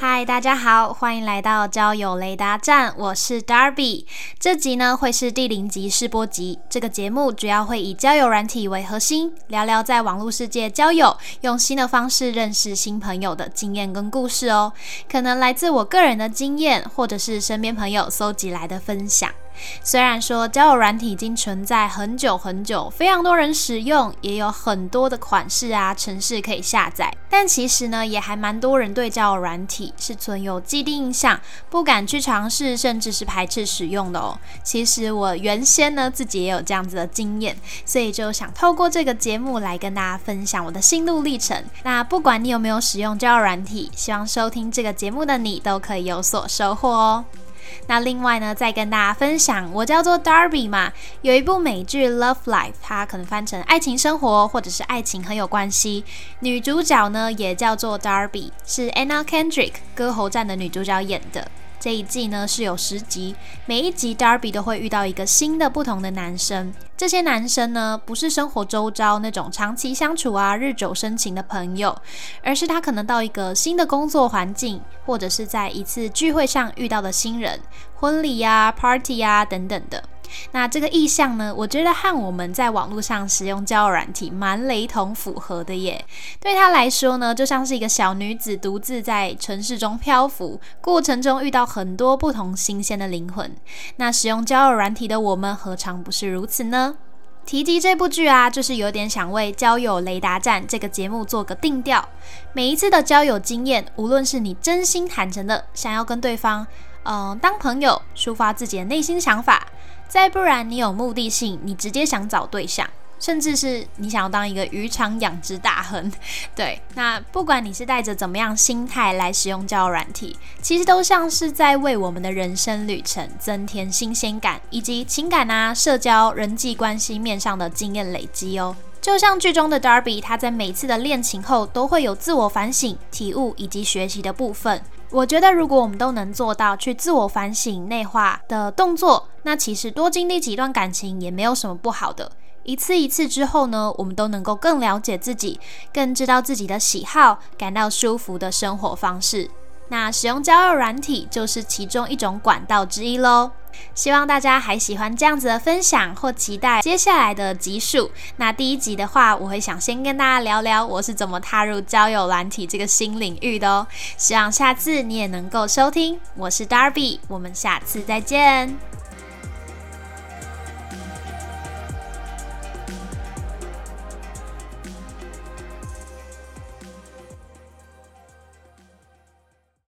嗨，大家好，欢迎来到交友雷达站，我是 Darby。这集呢会是第零集试播集。这个节目主要会以交友软体为核心，聊聊在网络世界交友，用新的方式认识新朋友的经验跟故事哦。可能来自我个人的经验，或者是身边朋友搜集来的分享。虽然说交友软体已经存在很久很久，非常多人使用，也有很多的款式啊、城市可以下载，但其实呢，也还蛮多人对交友软体是存有既定印象，不敢去尝试，甚至是排斥使用的哦。其实我原先呢自己也有这样子的经验，所以就想透过这个节目来跟大家分享我的心路历程。那不管你有没有使用交友软体，希望收听这个节目的你都可以有所收获哦。那另外呢，再跟大家分享，我叫做 Darby 嘛，有一部美剧《Love Life》，它可能翻成爱情生活，或者是爱情很有关系。女主角呢也叫做 Darby，是 Anna Kendrick 歌喉战的女主角演的。这一季呢是有十集，每一集 Darby 都会遇到一个新的不同的男生。这些男生呢不是生活周遭那种长期相处啊、日久生情的朋友，而是他可能到一个新的工作环境，或者是在一次聚会上遇到的新人、婚礼呀、party 呀等等的。那这个意向呢？我觉得和我们在网络上使用交友软体蛮雷同符合的耶。对他来说呢，就像是一个小女子独自在城市中漂浮，过程中遇到很多不同新鲜的灵魂。那使用交友软体的我们，何尝不是如此呢？提及这部剧啊，就是有点想为《交友雷达站》这个节目做个定调。每一次的交友经验，无论是你真心坦诚的想要跟对方，嗯，当朋友，抒发自己的内心想法。再不然，你有目的性，你直接想找对象，甚至是你想要当一个渔场养殖大亨，对，那不管你是带着怎么样心态来使用交友软体，其实都像是在为我们的人生旅程增添新鲜感，以及情感啊、社交、人际关系面上的经验累积哦。就像剧中的 Darby，他在每次的恋情后都会有自我反省、体悟以及学习的部分。我觉得，如果我们都能做到去自我反省、内化的动作，那其实多经历几段感情也没有什么不好的。一次一次之后呢，我们都能够更了解自己，更知道自己的喜好，感到舒服的生活方式。那使用交友软体就是其中一种管道之一喽。希望大家还喜欢这样子的分享，或期待接下来的集数。那第一集的话，我会想先跟大家聊聊我是怎么踏入交友软体这个新领域的哦。希望下次你也能够收听。我是 Darby，我们下次再见。